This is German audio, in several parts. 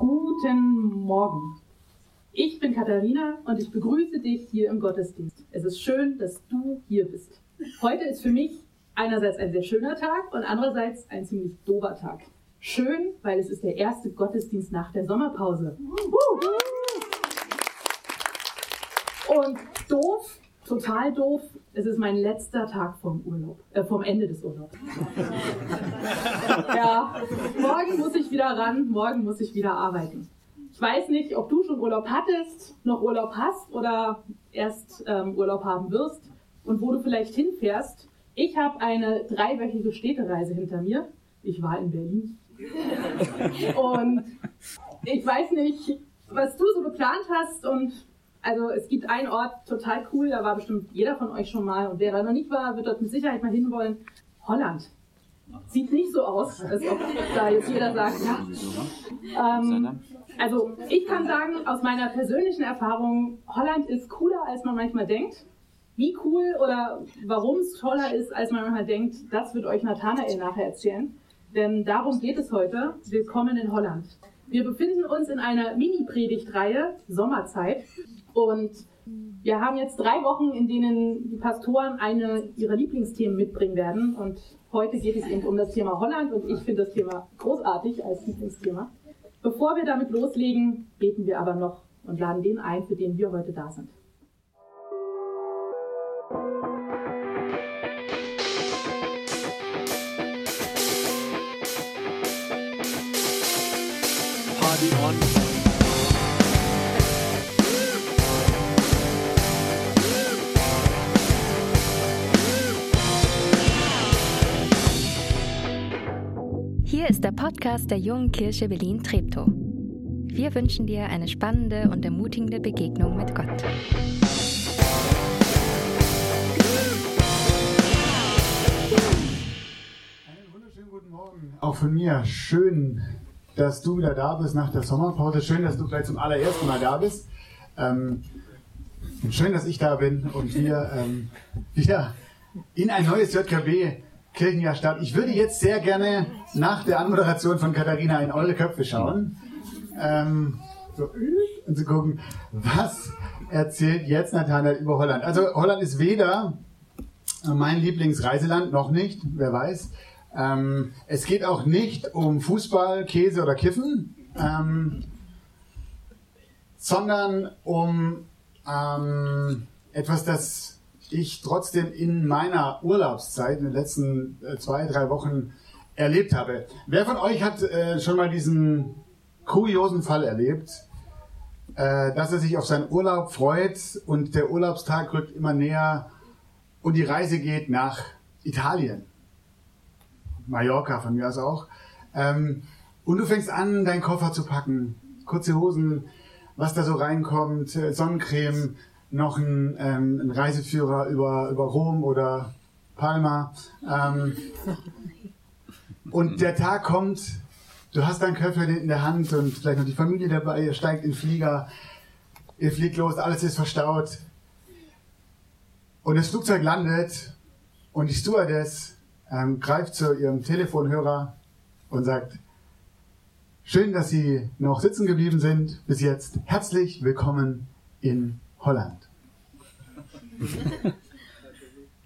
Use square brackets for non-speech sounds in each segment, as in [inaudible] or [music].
Guten Morgen. Ich bin Katharina und ich begrüße dich hier im Gottesdienst. Es ist schön, dass du hier bist. Heute ist für mich einerseits ein sehr schöner Tag und andererseits ein ziemlich dober Tag. Schön, weil es ist der erste Gottesdienst nach der Sommerpause. Und doof, total doof, es ist mein letzter Tag vom Urlaub, äh, vom Ende des Urlaubs. ja, morgen muss ich wieder ran, morgen muss ich wieder arbeiten. Ich weiß nicht, ob du schon Urlaub hattest, noch Urlaub hast oder erst ähm, Urlaub haben wirst und wo du vielleicht hinfährst. Ich habe eine dreiwöchige Städtereise hinter mir. Ich war in Berlin. und ich weiß nicht, was du so geplant hast und also es gibt einen Ort, total cool, da war bestimmt jeder von euch schon mal und wer da noch nicht war, wird dort mit Sicherheit mal hinwollen. Holland. Sieht nicht so aus, als ob da jetzt jeder sagt, ja. Ähm, also ich kann sagen, aus meiner persönlichen Erfahrung, Holland ist cooler, als man manchmal denkt. Wie cool oder warum es toller ist, als man manchmal denkt, das wird euch Nathanael nachher erzählen. Denn darum geht es heute. Willkommen in Holland. Wir befinden uns in einer Mini-Predigtreihe, Sommerzeit. Und wir haben jetzt drei Wochen, in denen die Pastoren eine ihrer Lieblingsthemen mitbringen werden. Und heute geht es eben um das Thema Holland und ich finde das Thema großartig als Lieblingsthema. Bevor wir damit loslegen, beten wir aber noch und laden den ein, für den wir heute da sind. Ist der Podcast der Jungen Kirche Berlin-Treptow. Wir wünschen dir eine spannende und ermutigende Begegnung mit Gott. Einen wunderschönen guten Morgen. Auch von mir. Schön, dass du wieder da bist nach der Sommerpause. Schön, dass du gleich zum allerersten Mal da bist. Ähm, schön, dass ich da bin und wir ähm, wieder in ein neues JKB Kirchenjahr statt. Ich würde jetzt sehr gerne nach der Anmoderation von Katharina in eure Köpfe schauen. Ähm, so, und zu gucken, was erzählt jetzt Nathanael über Holland. Also Holland ist weder mein Lieblingsreiseland, noch nicht, wer weiß. Ähm, es geht auch nicht um Fußball, Käse oder Kiffen, ähm, sondern um ähm, etwas, das ich trotzdem in meiner Urlaubszeit in den letzten äh, zwei, drei Wochen erlebt habe. Wer von euch hat äh, schon mal diesen kuriosen Fall erlebt, äh, dass er sich auf seinen Urlaub freut und der Urlaubstag rückt immer näher und die Reise geht nach Italien? Mallorca von mir aus auch. Ähm, und du fängst an, deinen Koffer zu packen, kurze Hosen, was da so reinkommt, äh, Sonnencreme, noch ein, ähm, ein Reiseführer über, über Rom oder Palma. Ähm, und der Tag kommt, du hast deinen Köffer in der Hand und vielleicht noch die Familie dabei, ihr steigt in den Flieger, ihr fliegt los, alles ist verstaut. Und das Flugzeug landet und die Stewardess ähm, greift zu ihrem Telefonhörer und sagt, schön, dass Sie noch sitzen geblieben sind bis jetzt. Herzlich willkommen in Holland.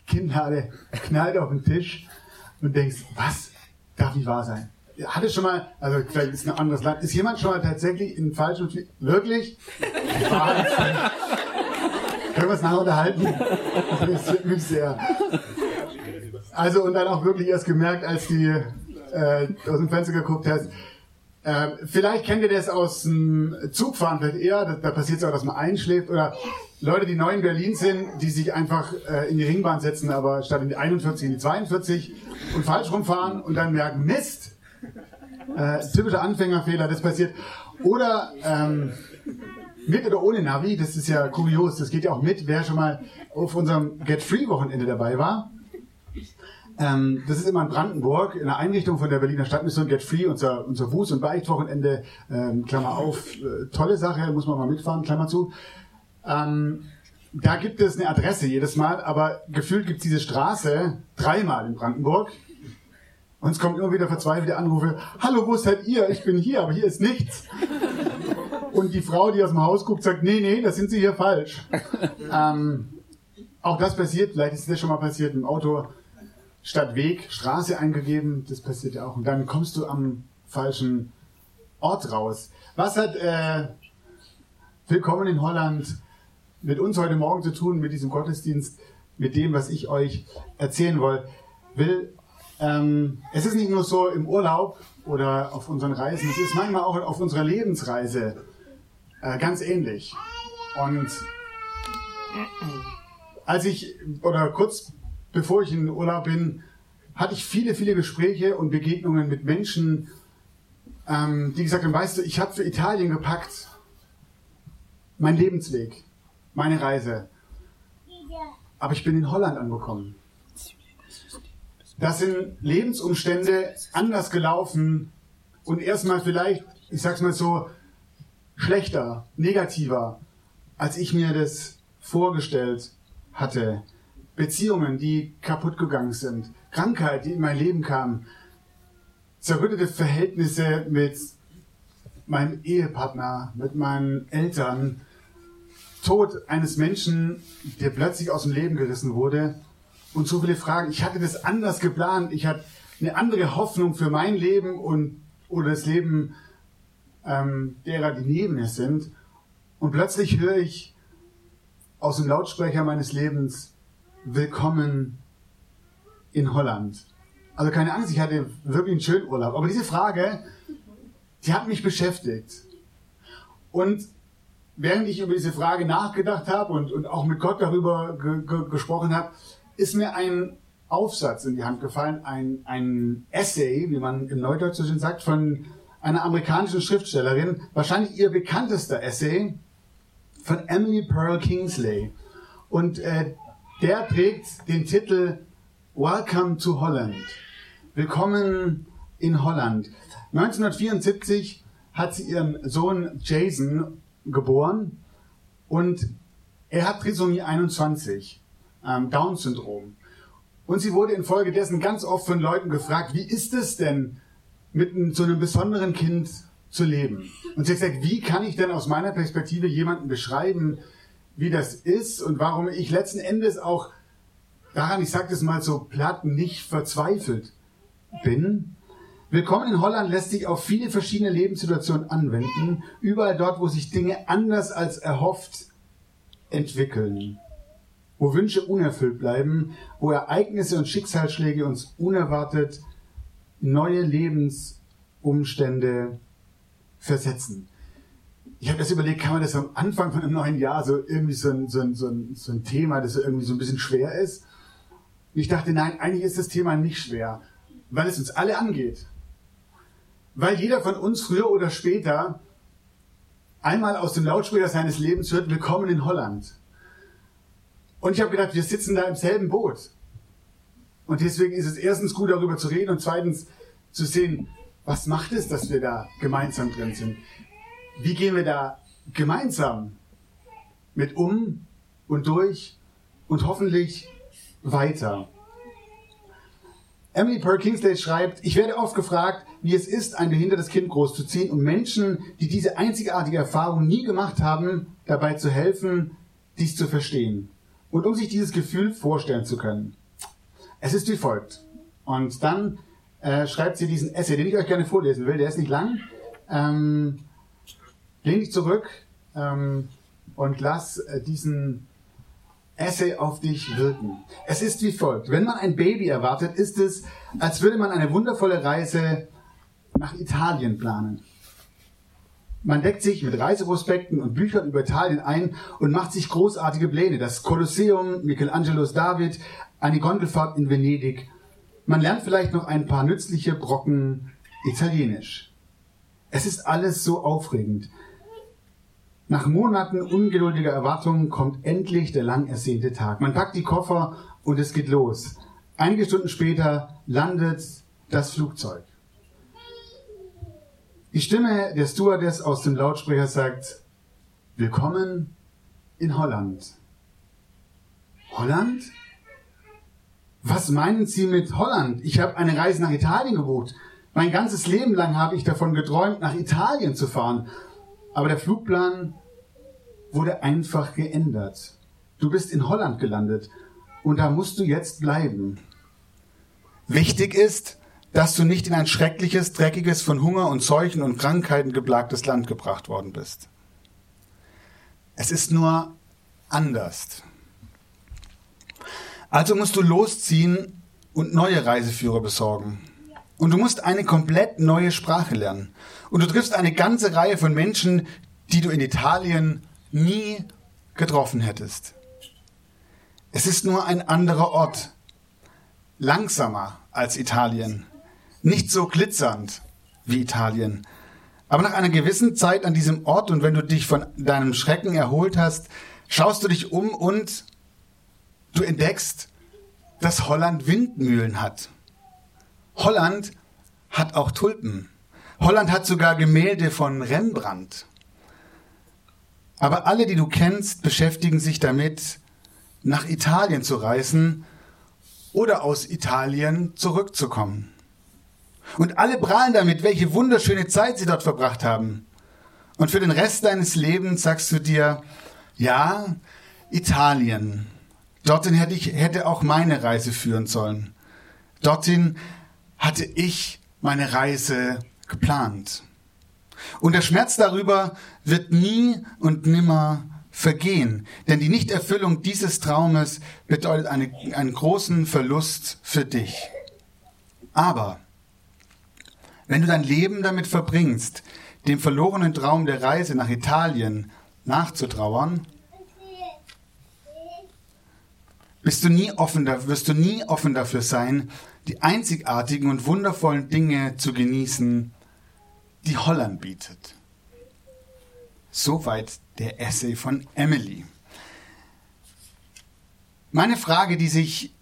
Kinnlade knallt auf den Tisch und denkst, was darf nicht wahr sein? Hatte schon mal, also vielleicht ist es ein anderes Land, ist jemand schon mal tatsächlich in falschem Flie Wirklich? Wahnsinn. Können wir es nachher unterhalten? Das interessiert mich sehr. Also und dann auch wirklich erst gemerkt, als die äh, aus dem Fenster geguckt hast, äh, vielleicht kennt ihr das aus dem Zugfahren vielleicht eher, da, da passiert es auch, dass man einschläft oder Leute, die neu in Berlin sind, die sich einfach äh, in die Ringbahn setzen, aber statt in die 41 in die 42 und falsch rumfahren und dann merken, Mist, äh, typischer Anfängerfehler, das passiert. Oder ähm, mit oder ohne Navi, das ist ja kurios, das geht ja auch mit, wer schon mal auf unserem Get Free Wochenende dabei war. Ähm, das ist immer in Brandenburg, in einer Einrichtung von der Berliner Stadtmission Get Free, unser, unser Buß- und Beichtwochenende, ähm, Klammer auf, äh, tolle Sache, muss man mal mitfahren, Klammer zu. Ähm, da gibt es eine Adresse jedes Mal, aber gefühlt gibt es diese Straße dreimal in Brandenburg. Und es kommen immer wieder verzweifelte Anrufe, hallo, wo seid ihr? Ich bin hier, aber hier ist nichts. Und die Frau, die aus dem Haus guckt, sagt, nee, nee, da sind Sie hier falsch. ähm, auch das passiert, vielleicht ist das schon mal passiert, im Auto statt Weg Straße eingegeben, das passiert ja auch. Und dann kommst du am falschen Ort raus. Was hat äh, Willkommen in Holland mit uns heute Morgen zu tun, mit diesem Gottesdienst, mit dem, was ich euch erzählen will? will ähm, es ist nicht nur so im Urlaub oder auf unseren Reisen, es ist manchmal auch auf unserer Lebensreise äh, ganz ähnlich. Und als ich, oder kurz bevor ich in Urlaub bin, hatte ich viele, viele Gespräche und Begegnungen mit Menschen, ähm, die gesagt haben, weißt du, ich habe für Italien gepackt, mein Lebensweg, meine Reise. Aber ich bin in Holland angekommen. Das sind Lebensumstände anders gelaufen und erstmal vielleicht, ich sag's mal so, schlechter, negativer, als ich mir das vorgestellt hatte. Beziehungen, die kaputt gegangen sind. Krankheit, die in mein Leben kam. Zerrüttete Verhältnisse mit meinem Ehepartner, mit meinen Eltern. Tod eines Menschen, der plötzlich aus dem Leben gerissen wurde und so viele Fragen. Ich hatte das anders geplant. Ich hatte eine andere Hoffnung für mein Leben und oder das Leben ähm, derer, die neben mir sind. Und plötzlich höre ich aus dem Lautsprecher meines Lebens Willkommen in Holland. Also keine Angst, ich hatte wirklich einen schönen Urlaub. Aber diese Frage, die hat mich beschäftigt. Und während ich über diese Frage nachgedacht habe und, und auch mit Gott darüber ge ge gesprochen habe, ist mir ein Aufsatz in die Hand gefallen, ein, ein Essay, wie man im Neudeutschen sagt, von einer amerikanischen Schriftstellerin, wahrscheinlich ihr bekanntester Essay, von Emily Pearl Kingsley. Und äh, der trägt den Titel Welcome to Holland. Willkommen in Holland. 1974 hat sie ihren Sohn Jason geboren und er hat Trisomie 21 ähm, Down-Syndrom. Und sie wurde infolgedessen ganz oft von Leuten gefragt, wie ist es denn, mit so einem besonderen Kind zu leben? Und sie hat gesagt, wie kann ich denn aus meiner Perspektive jemanden beschreiben, wie das ist und warum ich letzten Endes auch daran, ich sage das mal so platt, nicht verzweifelt bin. Willkommen in Holland lässt sich auf viele verschiedene Lebenssituationen anwenden, überall dort, wo sich Dinge anders als erhofft entwickeln wo Wünsche unerfüllt bleiben, wo Ereignisse und Schicksalsschläge uns unerwartet neue Lebensumstände versetzen. Ich habe das überlegt, kann man das am Anfang von einem neuen Jahr so irgendwie so ein, so ein, so ein, so ein Thema, das irgendwie so ein bisschen schwer ist? Und ich dachte, nein, eigentlich ist das Thema nicht schwer, weil es uns alle angeht. Weil jeder von uns früher oder später einmal aus dem Lautsprecher seines Lebens hört, willkommen in Holland. Und ich habe gedacht, wir sitzen da im selben Boot. Und deswegen ist es erstens gut, darüber zu reden und zweitens zu sehen, was macht es, dass wir da gemeinsam drin sind? Wie gehen wir da gemeinsam mit um und durch und hoffentlich weiter? Emily Perkins schreibt, ich werde oft gefragt, wie es ist, ein behindertes Kind großzuziehen und Menschen, die diese einzigartige Erfahrung nie gemacht haben, dabei zu helfen, dies zu verstehen. Und um sich dieses Gefühl vorstellen zu können. Es ist wie folgt. Und dann äh, schreibt sie diesen Essay, den ich euch gerne vorlesen will. Der ist nicht lang. Ähm, lehn dich zurück ähm, und lass äh, diesen Essay auf dich wirken. Es ist wie folgt. Wenn man ein Baby erwartet, ist es, als würde man eine wundervolle Reise nach Italien planen. Man deckt sich mit Reiseprospekten und Büchern über Italien ein und macht sich großartige Pläne. Das Kolosseum, Michelangelos David, eine Gondelfahrt in Venedig. Man lernt vielleicht noch ein paar nützliche Brocken Italienisch. Es ist alles so aufregend. Nach Monaten ungeduldiger Erwartungen kommt endlich der lang ersehnte Tag. Man packt die Koffer und es geht los. Einige Stunden später landet das Flugzeug. Die Stimme der Stewardess aus dem Lautsprecher sagt, Willkommen in Holland. Holland? was meinen Sie mit Holland? Ich habe eine Reise nach Italien gebucht. Mein ganzes Leben lang habe ich davon geträumt, nach Italien zu fahren. Aber der Flugplan wurde einfach geändert. Du bist in Holland gelandet und da musst du jetzt bleiben. Wichtig ist, dass du nicht in ein schreckliches, dreckiges, von Hunger und Seuchen und Krankheiten geplagtes Land gebracht worden bist. Es ist nur anders. Also musst du losziehen und neue Reiseführer besorgen. Und du musst eine komplett neue Sprache lernen. Und du triffst eine ganze Reihe von Menschen, die du in Italien nie getroffen hättest. Es ist nur ein anderer Ort. Langsamer als Italien. Nicht so glitzernd wie Italien. Aber nach einer gewissen Zeit an diesem Ort und wenn du dich von deinem Schrecken erholt hast, schaust du dich um und du entdeckst, dass Holland Windmühlen hat. Holland hat auch Tulpen. Holland hat sogar Gemälde von Rembrandt. Aber alle, die du kennst, beschäftigen sich damit, nach Italien zu reisen oder aus Italien zurückzukommen. Und alle prahlen damit, welche wunderschöne Zeit sie dort verbracht haben. Und für den Rest deines Lebens sagst du dir, ja, Italien. Dorthin hätte ich, hätte auch meine Reise führen sollen. Dorthin hatte ich meine Reise geplant. Und der Schmerz darüber wird nie und nimmer vergehen, denn die Nichterfüllung dieses Traumes bedeutet eine, einen großen Verlust für dich. Aber wenn du dein Leben damit verbringst, dem verlorenen Traum der Reise nach Italien nachzutrauern, bist du nie offen, wirst du nie offen dafür sein, die einzigartigen und wundervollen Dinge zu genießen, die Holland bietet. Soweit der Essay von Emily. Meine Frage, die sich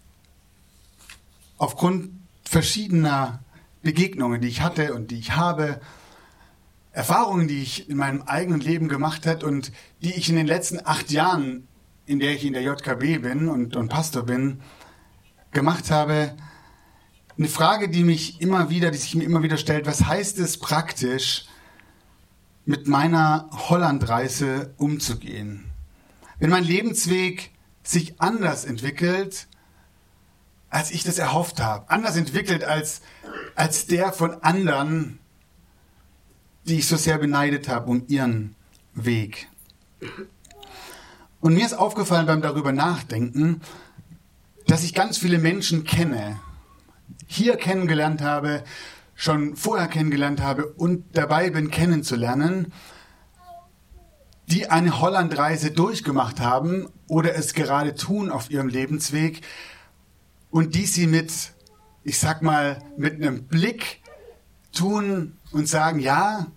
aufgrund verschiedener Begegnungen, die ich hatte und die ich habe, Erfahrungen, die ich in meinem eigenen Leben gemacht habe und die ich in den letzten acht Jahren, in der ich in der JKB bin und, und Pastor bin, gemacht habe, eine Frage, die mich immer wieder, die sich mir immer wieder stellt, was heißt es praktisch, mit meiner Hollandreise umzugehen? Wenn mein Lebensweg sich anders entwickelt, als ich das erhofft habe, anders entwickelt als, als der von anderen, die ich so sehr beneidet habe um ihren Weg. Und mir ist aufgefallen beim darüber nachdenken, dass ich ganz viele Menschen kenne, hier kennengelernt habe, schon vorher kennengelernt habe und dabei bin kennenzulernen, die eine Hollandreise durchgemacht haben oder es gerade tun auf ihrem Lebensweg und die sie mit, ich sag mal, mit einem Blick tun und sagen, ja,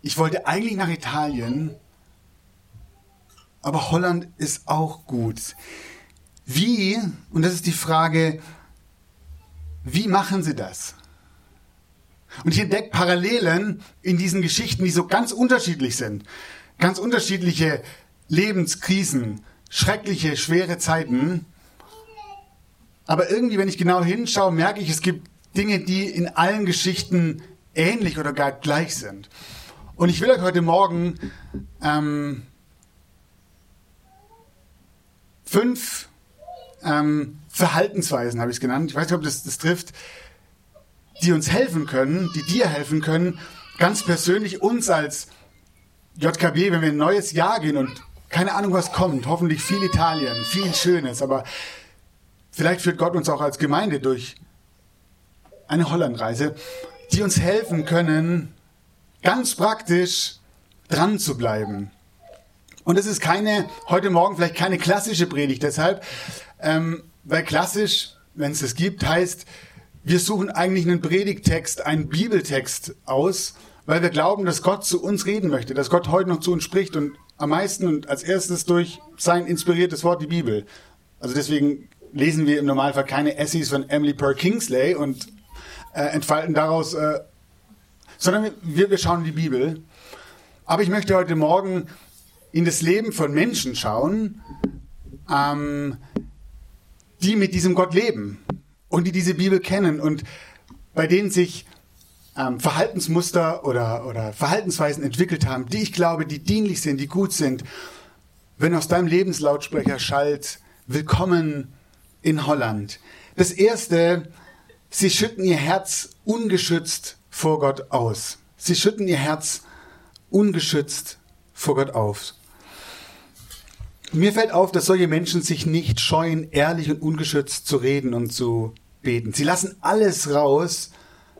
ich wollte eigentlich nach Italien, aber Holland ist auch gut. Wie, und das ist die Frage, wie machen sie das? Und ich entdecke Parallelen in diesen Geschichten, die so ganz unterschiedlich sind. Ganz unterschiedliche Lebenskrisen, schreckliche, schwere Zeiten. Aber irgendwie, wenn ich genau hinschaue, merke ich, es gibt Dinge, die in allen Geschichten ähnlich oder gar gleich sind. Und ich will euch heute Morgen ähm, fünf ähm, Verhaltensweisen, habe ich es genannt, ich weiß nicht, ob das, das trifft, die uns helfen können, die dir helfen können, ganz persönlich uns als JKB, wenn wir ein neues Jahr gehen und keine Ahnung, was kommt, hoffentlich viel Italien, viel Schönes, aber vielleicht führt Gott uns auch als Gemeinde durch eine Hollandreise, die uns helfen können, ganz praktisch dran zu bleiben. Und es ist keine, heute Morgen vielleicht keine klassische Predigt, deshalb, ähm, weil klassisch, wenn es es gibt, heißt, wir suchen eigentlich einen Predigtext, einen Bibeltext aus, weil wir glauben, dass Gott zu uns reden möchte, dass Gott heute noch zu uns spricht und am meisten und als erstes durch sein inspiriertes Wort, die Bibel. Also deswegen lesen wir im Normalfall keine Essays von Emily Per Kingsley und äh, entfalten daraus, äh, sondern wir, wir schauen die Bibel. Aber ich möchte heute Morgen in das Leben von Menschen schauen, ähm, die mit diesem Gott leben und die diese Bibel kennen und bei denen sich ähm, Verhaltensmuster oder, oder Verhaltensweisen entwickelt haben, die ich glaube, die dienlich sind, die gut sind. Wenn aus deinem Lebenslautsprecher schallt, willkommen in Holland. Das erste, sie schütten ihr Herz ungeschützt vor Gott aus. Sie schütten ihr Herz ungeschützt vor Gott auf. Mir fällt auf, dass solche Menschen sich nicht scheuen, ehrlich und ungeschützt zu reden und zu beten. Sie lassen alles raus,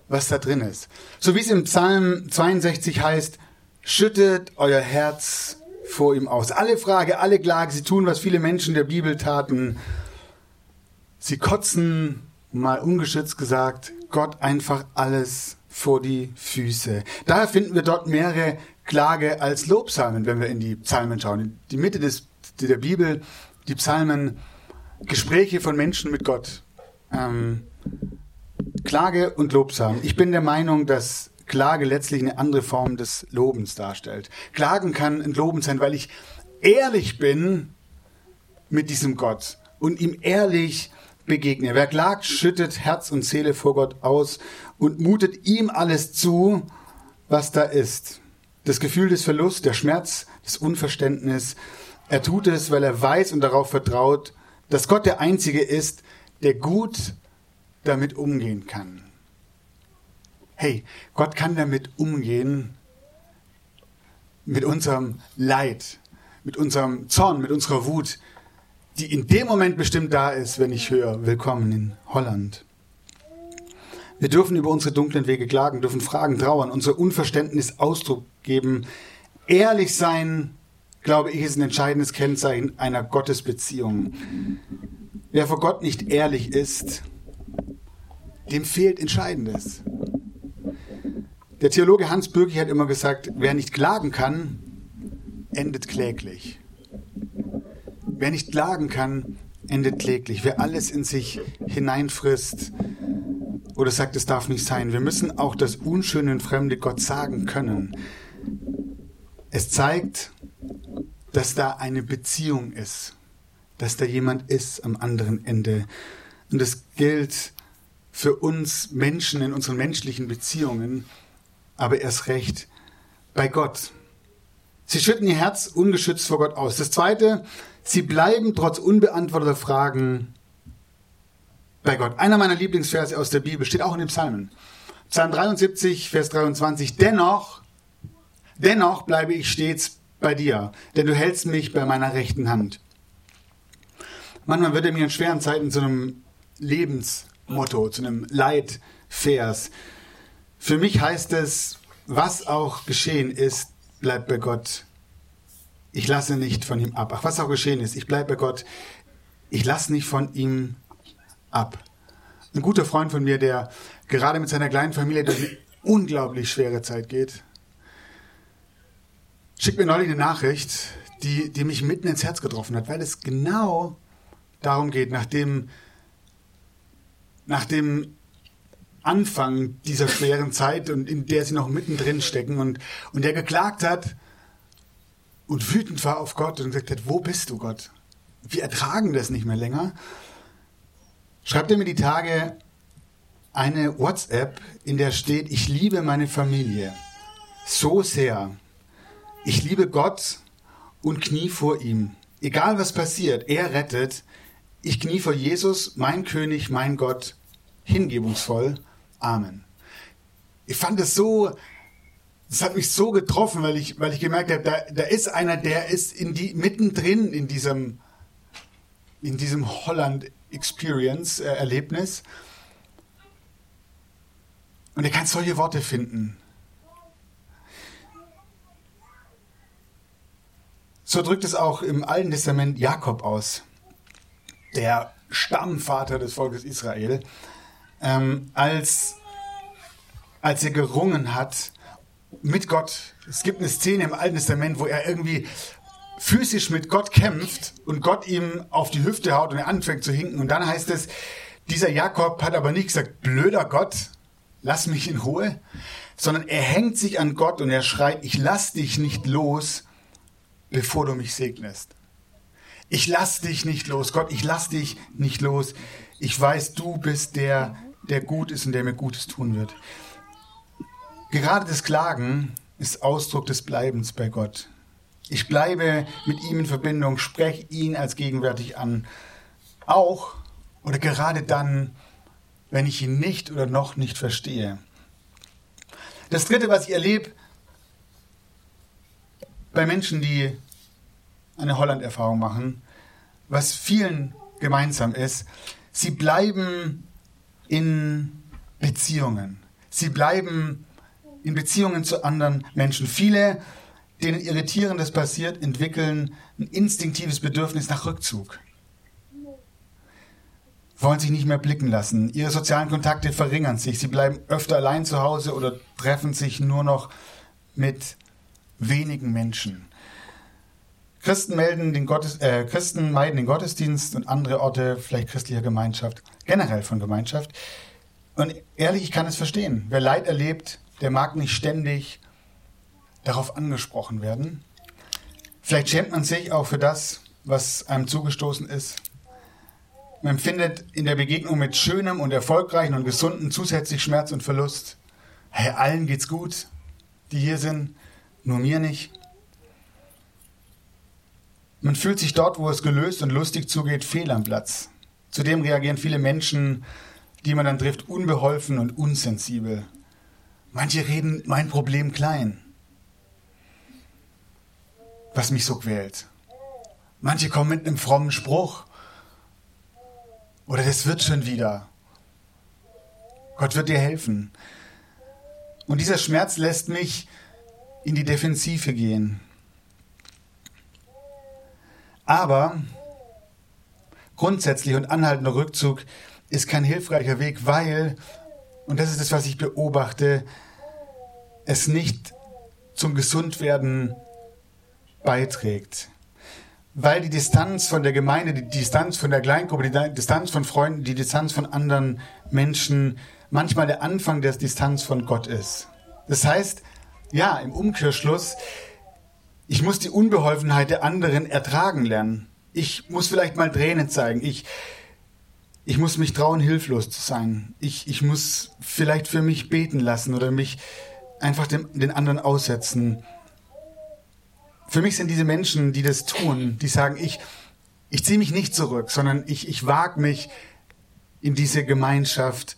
was da drin ist. So wie es im Psalm 62 heißt, schüttet euer Herz vor ihm aus. Alle Frage, alle Klage, sie tun, was viele Menschen der Bibel taten. Sie kotzen, mal ungeschützt gesagt, Gott einfach alles vor die Füße. Daher finden wir dort mehrere Klage als Lobpsalmen, wenn wir in die Psalmen schauen. Die Mitte des der Bibel, die Psalmen, Gespräche von Menschen mit Gott, ähm, Klage und Lobpsalmen. Ich bin der Meinung, dass Klage letztlich eine andere Form des Lobens darstellt. Klagen kann ein Loben sein, weil ich ehrlich bin mit diesem Gott und ihm ehrlich begegne. Wer klagt, schüttet Herz und Seele vor Gott aus und mutet ihm alles zu, was da ist. Das Gefühl des Verlusts, der Schmerz, das Unverständnis, er tut es, weil er weiß und darauf vertraut, dass Gott der Einzige ist, der gut damit umgehen kann. Hey, Gott kann damit umgehen, mit unserem Leid, mit unserem Zorn, mit unserer Wut, die in dem Moment bestimmt da ist, wenn ich höre, willkommen in Holland. Wir dürfen über unsere dunklen Wege klagen, dürfen Fragen trauern, unser Unverständnis Ausdruck geben, ehrlich sein glaube ich, ist ein entscheidendes Kennzeichen einer Gottesbeziehung. Wer vor Gott nicht ehrlich ist, dem fehlt Entscheidendes. Der Theologe Hans Bürgi hat immer gesagt, wer nicht klagen kann, endet kläglich. Wer nicht klagen kann, endet kläglich. Wer alles in sich hineinfrisst oder sagt, es darf nicht sein. Wir müssen auch das Unschöne und Fremde Gott sagen können. Es zeigt, dass da eine Beziehung ist, dass da jemand ist am anderen Ende. Und das gilt für uns Menschen in unseren menschlichen Beziehungen, aber erst recht bei Gott. Sie schütten ihr Herz ungeschützt vor Gott aus. Das Zweite, sie bleiben trotz unbeantworteter Fragen bei Gott. Einer meiner Lieblingsverse aus der Bibel steht auch in den Psalmen. Psalm 73, Vers 23. Dennoch, dennoch bleibe ich stets bei dir, denn du hältst mich bei meiner rechten Hand. Manchmal wird er mir in schweren Zeiten zu einem Lebensmotto, zu einem Leitvers. Für mich heißt es, was auch geschehen ist, bleibt bei Gott. Ich lasse nicht von ihm ab. Ach, was auch geschehen ist, ich bleibe bei Gott. Ich lasse nicht von ihm ab. Ein guter Freund von mir, der gerade mit seiner kleinen Familie durch eine unglaublich schwere Zeit geht, schickt mir neulich eine Nachricht, die, die mich mitten ins Herz getroffen hat, weil es genau darum geht, nach dem, nach dem Anfang dieser schweren Zeit und in der sie noch mittendrin stecken und, und der geklagt hat und wütend war auf Gott und gesagt hat, wo bist du Gott? Wir ertragen das nicht mehr länger. Schreibt er mir die Tage eine WhatsApp, in der steht, ich liebe meine Familie so sehr, ich liebe Gott und knie vor ihm. Egal was passiert, er rettet. Ich knie vor Jesus, mein König, mein Gott, hingebungsvoll. Amen. Ich fand es so, das hat mich so getroffen, weil ich, weil ich gemerkt habe, da, da ist einer, der ist in die, mittendrin in diesem, in diesem Holland Experience, äh, Erlebnis. Und er kann solche Worte finden. So drückt es auch im Alten Testament Jakob aus, der Stammvater des Volkes Israel, ähm, als, als er gerungen hat mit Gott. Es gibt eine Szene im Alten Testament, wo er irgendwie physisch mit Gott kämpft und Gott ihm auf die Hüfte haut und er anfängt zu hinken. Und dann heißt es, dieser Jakob hat aber nicht gesagt, blöder Gott, lass mich in Ruhe, sondern er hängt sich an Gott und er schreit, ich lass dich nicht los, bevor du mich segnest. Ich lass dich nicht los, Gott, ich lass dich nicht los. Ich weiß, du bist der, der gut ist und der mir Gutes tun wird. Gerade das Klagen ist Ausdruck des Bleibens bei Gott. Ich bleibe mit ihm in Verbindung, spreche ihn als gegenwärtig an. Auch oder gerade dann, wenn ich ihn nicht oder noch nicht verstehe. Das Dritte, was ich erlebe bei Menschen, die eine Holland-Erfahrung machen, was vielen gemeinsam ist, sie bleiben in Beziehungen. Sie bleiben in Beziehungen zu anderen Menschen. Viele, denen Irritierendes passiert, entwickeln ein instinktives Bedürfnis nach Rückzug. Wollen sich nicht mehr blicken lassen. Ihre sozialen Kontakte verringern sich. Sie bleiben öfter allein zu Hause oder treffen sich nur noch mit wenigen Menschen. Christen, melden den Gottes, äh, Christen meiden den Gottesdienst und andere Orte, vielleicht christlicher Gemeinschaft, generell von Gemeinschaft. Und ehrlich, ich kann es verstehen. Wer Leid erlebt, der mag nicht ständig darauf angesprochen werden. Vielleicht schämt man sich auch für das, was einem zugestoßen ist. Man empfindet in der Begegnung mit Schönem und Erfolgreichen und Gesunden zusätzlich Schmerz und Verlust. Hey, allen geht's gut, die hier sind, nur mir nicht. Man fühlt sich dort, wo es gelöst und lustig zugeht, fehl am Platz. Zudem reagieren viele Menschen, die man dann trifft, unbeholfen und unsensibel. Manche reden mein Problem klein, was mich so quält. Manche kommen mit einem frommen Spruch. Oder das wird schon wieder. Gott wird dir helfen. Und dieser Schmerz lässt mich in die Defensive gehen. Aber grundsätzlich und anhaltender Rückzug ist kein hilfreicher Weg, weil, und das ist das, was ich beobachte, es nicht zum Gesundwerden beiträgt. Weil die Distanz von der Gemeinde, die Distanz von der Kleingruppe, die Distanz von Freunden, die Distanz von anderen Menschen manchmal der Anfang der Distanz von Gott ist. Das heißt, ja, im Umkehrschluss, ich muss die Unbeholfenheit der anderen ertragen lernen. Ich muss vielleicht mal Tränen zeigen. Ich, ich muss mich trauen, hilflos zu sein. Ich, ich muss vielleicht für mich beten lassen oder mich einfach dem, den anderen aussetzen. Für mich sind diese Menschen, die das tun, die sagen, ich, ich ziehe mich nicht zurück, sondern ich, ich wage mich in diese Gemeinschaft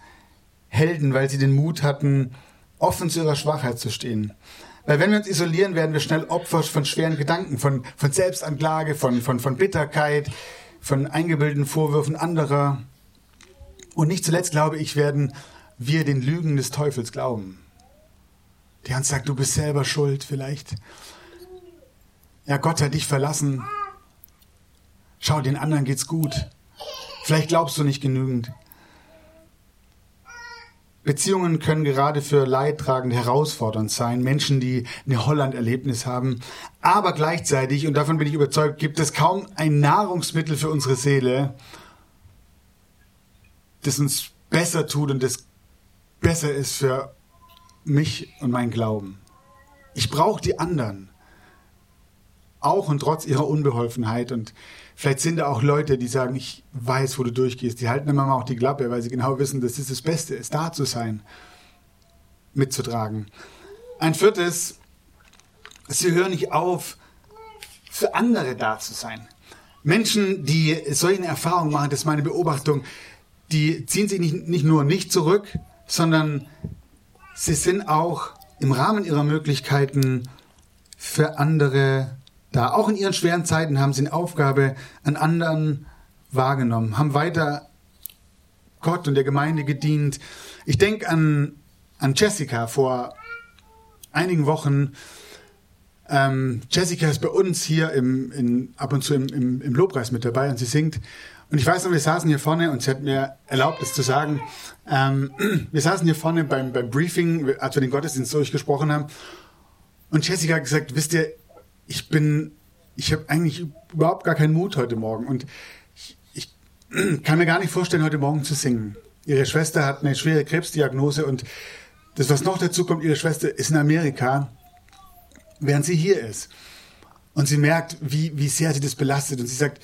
Helden, weil sie den Mut hatten, offen zu ihrer Schwachheit zu stehen. Weil wenn wir uns isolieren, werden wir schnell Opfer von schweren Gedanken, von, von Selbstanklage, von, von, von Bitterkeit, von eingebildeten Vorwürfen anderer. Und nicht zuletzt, glaube ich, werden wir den Lügen des Teufels glauben. Der uns sagt, du bist selber schuld vielleicht. Ja, Gott hat dich verlassen. Schau, den anderen geht's gut. Vielleicht glaubst du nicht genügend. Beziehungen können gerade für Leidtragende herausfordernd sein. Menschen, die eine Holland-Erlebnis haben. Aber gleichzeitig, und davon bin ich überzeugt, gibt es kaum ein Nahrungsmittel für unsere Seele, das uns besser tut und das besser ist für mich und mein Glauben. Ich brauche die anderen. Auch und trotz ihrer Unbeholfenheit und Vielleicht sind da auch Leute, die sagen, ich weiß, wo du durchgehst. Die halten immer mal auch die Klappe, weil sie genau wissen, dass es das Beste ist, da zu sein, mitzutragen. Ein viertes, sie hören nicht auf, für andere da zu sein. Menschen, die solche Erfahrungen machen, das ist meine Beobachtung, die ziehen sich nicht, nicht nur nicht zurück, sondern sie sind auch im Rahmen ihrer Möglichkeiten für andere da. Auch in ihren schweren Zeiten haben sie eine Aufgabe an anderen wahrgenommen, haben weiter Gott und der Gemeinde gedient. Ich denke an, an Jessica vor einigen Wochen. Ähm, Jessica ist bei uns hier im, in, ab und zu im, im, im Lobpreis mit dabei und sie singt. Und ich weiß noch, wir saßen hier vorne und sie hat mir erlaubt, es zu sagen. Ähm, [clears throat] wir saßen hier vorne beim, beim Briefing, als wir den Gottesdienst durchgesprochen haben. Und Jessica hat gesagt, wisst ihr, ich bin, ich habe eigentlich überhaupt gar keinen Mut heute Morgen und ich, ich [clears throat] kann mir gar nicht vorstellen, heute Morgen zu singen. Ihre Schwester hat eine schwere Krebsdiagnose und das, was noch dazu kommt, ihre Schwester ist in Amerika, während sie hier ist. Und sie merkt, wie, wie sehr sie das belastet. Und sie sagt,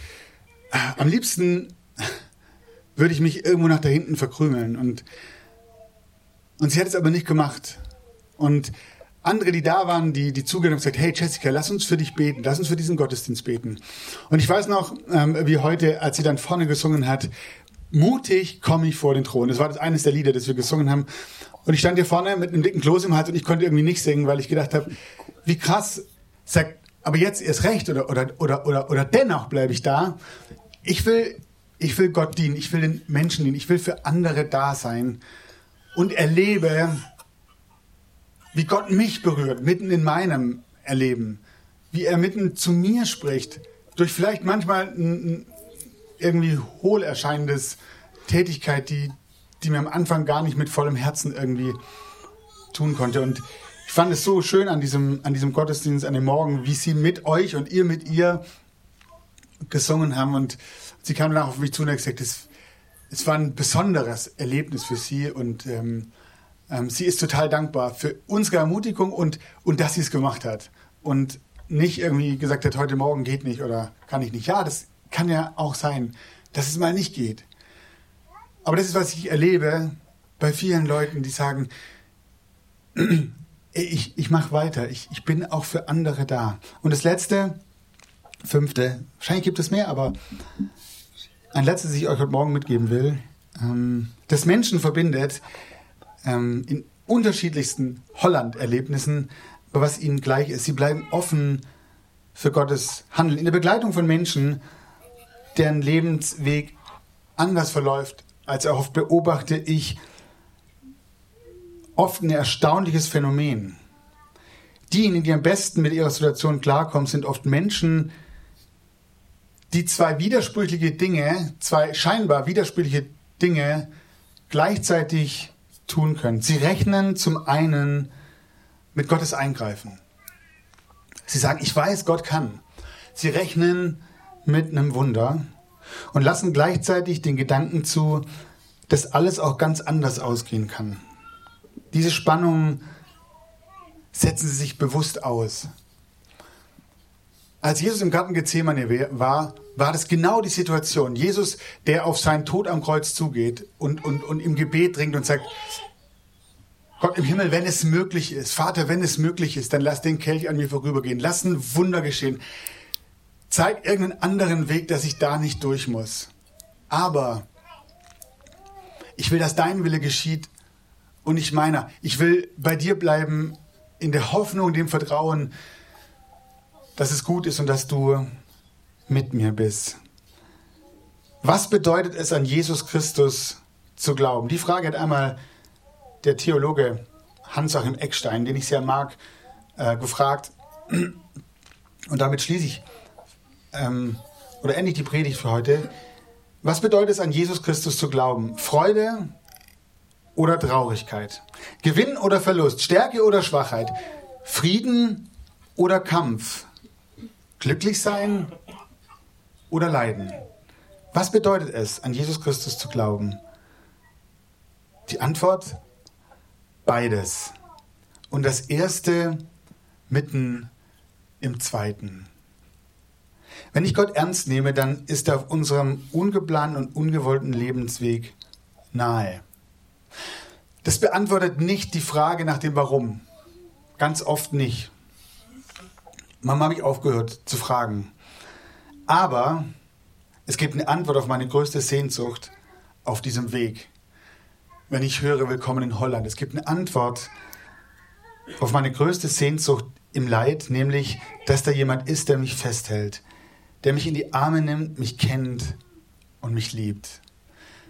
ah, am liebsten [laughs] würde ich mich irgendwo nach da hinten verkrümeln. Und, und sie hat es aber nicht gemacht. Und andere, die da waren, die, die zugehört haben, gesagt, hey Jessica, lass uns für dich beten, lass uns für diesen Gottesdienst beten. Und ich weiß noch, ähm, wie heute, als sie dann vorne gesungen hat, mutig komme ich vor den Thron. Das war das eines der Lieder, das wir gesungen haben. Und ich stand hier vorne mit einem dicken Kloß im Hals und ich konnte irgendwie nicht singen, weil ich gedacht habe, wie krass, sagt, aber jetzt erst recht oder, oder, oder, oder, oder dennoch bleibe ich da. Ich will, ich will Gott dienen, ich will den Menschen dienen, ich will für andere da sein und erlebe, wie Gott mich berührt, mitten in meinem Erleben, wie er mitten zu mir spricht, durch vielleicht manchmal ein, irgendwie hohl erscheinendes Tätigkeit, die, die mir am Anfang gar nicht mit vollem Herzen irgendwie tun konnte. Und ich fand es so schön an diesem, an diesem Gottesdienst, an dem Morgen, wie sie mit euch und ihr mit ihr gesungen haben. Und sie kam danach auf mich zu und hat gesagt, es, es war ein besonderes Erlebnis für sie. Und ähm, ähm, sie ist total dankbar für unsere Ermutigung und, und dass sie es gemacht hat. Und nicht irgendwie gesagt hat, heute Morgen geht nicht oder kann ich nicht. Ja, das kann ja auch sein, dass es mal nicht geht. Aber das ist, was ich erlebe bei vielen Leuten, die sagen, [clears throat] ich, ich mache weiter, ich, ich bin auch für andere da. Und das letzte, fünfte, wahrscheinlich gibt es mehr, aber ein letztes, das ich euch heute Morgen mitgeben will, ähm, das Menschen verbindet ähm, in unterschiedlichsten Holland-Erlebnissen, was ihnen gleich ist. Sie bleiben offen für Gottes Handeln. In der Begleitung von Menschen, deren Lebensweg anders verläuft als erhofft, beobachte ich oft ein erstaunliches Phänomen. Diejenigen, die am besten mit ihrer Situation klarkommen, sind oft Menschen, die zwei widersprüchliche Dinge, zwei scheinbar widersprüchliche Dinge gleichzeitig tun können. Sie rechnen zum einen mit Gottes Eingreifen. Sie sagen, ich weiß, Gott kann. Sie rechnen mit einem Wunder und lassen gleichzeitig den Gedanken zu, dass alles auch ganz anders ausgehen kann. Diese Spannungen setzen sie sich bewusst aus. Als Jesus im Garten Gethsemane war, war das genau die Situation. Jesus, der auf seinen Tod am Kreuz zugeht und, und, und im Gebet dringt und sagt, Gott im Himmel, wenn es möglich ist, Vater, wenn es möglich ist, dann lass den Kelch an mir vorübergehen. Lass ein Wunder geschehen. Zeig irgendeinen anderen Weg, dass ich da nicht durch muss. Aber ich will, dass dein Wille geschieht und nicht meiner. Ich will bei dir bleiben in der Hoffnung, dem Vertrauen, dass es gut ist und dass du mit mir bist. Was bedeutet es an Jesus Christus zu glauben? Die Frage hat einmal der Theologe Hans-Achim Eckstein, den ich sehr mag, äh, gefragt. Und damit schließe ich ähm, oder endlich die Predigt für heute. Was bedeutet es an Jesus Christus zu glauben? Freude oder Traurigkeit? Gewinn oder Verlust? Stärke oder Schwachheit? Frieden oder Kampf? Glücklich sein oder Leiden? Was bedeutet es, an Jesus Christus zu glauben? Die Antwort? Beides. Und das Erste mitten im Zweiten. Wenn ich Gott ernst nehme, dann ist er auf unserem ungeplanten und ungewollten Lebensweg nahe. Das beantwortet nicht die Frage nach dem Warum. Ganz oft nicht. Mama habe ich aufgehört zu fragen. Aber es gibt eine Antwort auf meine größte Sehnsucht auf diesem Weg. Wenn ich höre, willkommen in Holland. Es gibt eine Antwort auf meine größte Sehnsucht im Leid, nämlich, dass da jemand ist, der mich festhält, der mich in die Arme nimmt, mich kennt und mich liebt.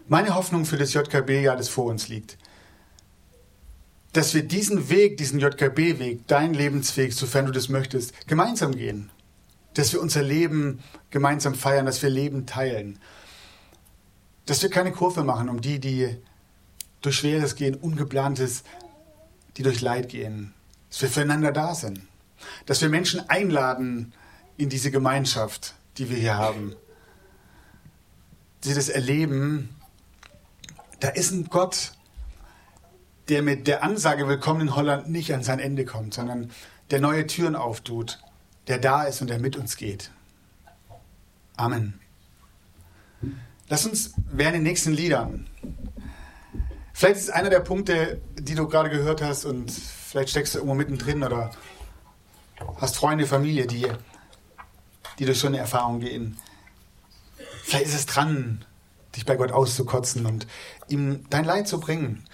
Meine Hoffnung für das JKB-Jahr, das vor uns liegt, dass wir diesen Weg, diesen JKB-Weg, dein Lebensweg, sofern du das möchtest, gemeinsam gehen. Dass wir unser Leben gemeinsam feiern, dass wir Leben teilen. Dass wir keine Kurve machen um die, die durch Schweres gehen, Ungeplantes, die durch Leid gehen. Dass wir füreinander da sind. Dass wir Menschen einladen in diese Gemeinschaft, die wir hier haben. Sie das erleben, da ist ein Gott, der mit der Ansage Willkommen in Holland nicht an sein Ende kommt, sondern der neue Türen auftut der da ist und der mit uns geht. Amen. Lass uns während den nächsten Liedern. Vielleicht ist einer der Punkte, die du gerade gehört hast und vielleicht steckst du irgendwo mittendrin oder hast Freunde, Familie, die, die durch so eine Erfahrung gehen. Vielleicht ist es dran, dich bei Gott auszukotzen und ihm dein Leid zu bringen,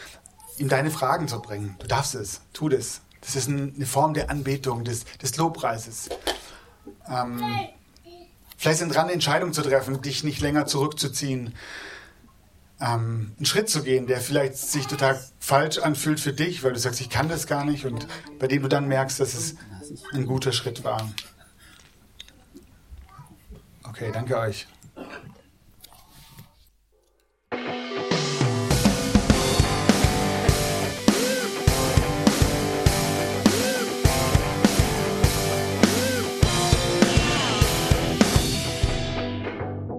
ihm deine Fragen zu bringen. Du darfst es, tu das. Das ist eine Form der Anbetung, des, des Lobpreises. Ähm, vielleicht sind dran, Entscheidungen zu treffen, dich nicht länger zurückzuziehen, ähm, einen Schritt zu gehen, der vielleicht sich total falsch anfühlt für dich, weil du sagst, ich kann das gar nicht und bei dem du dann merkst, dass es ein guter Schritt war. Okay, danke euch.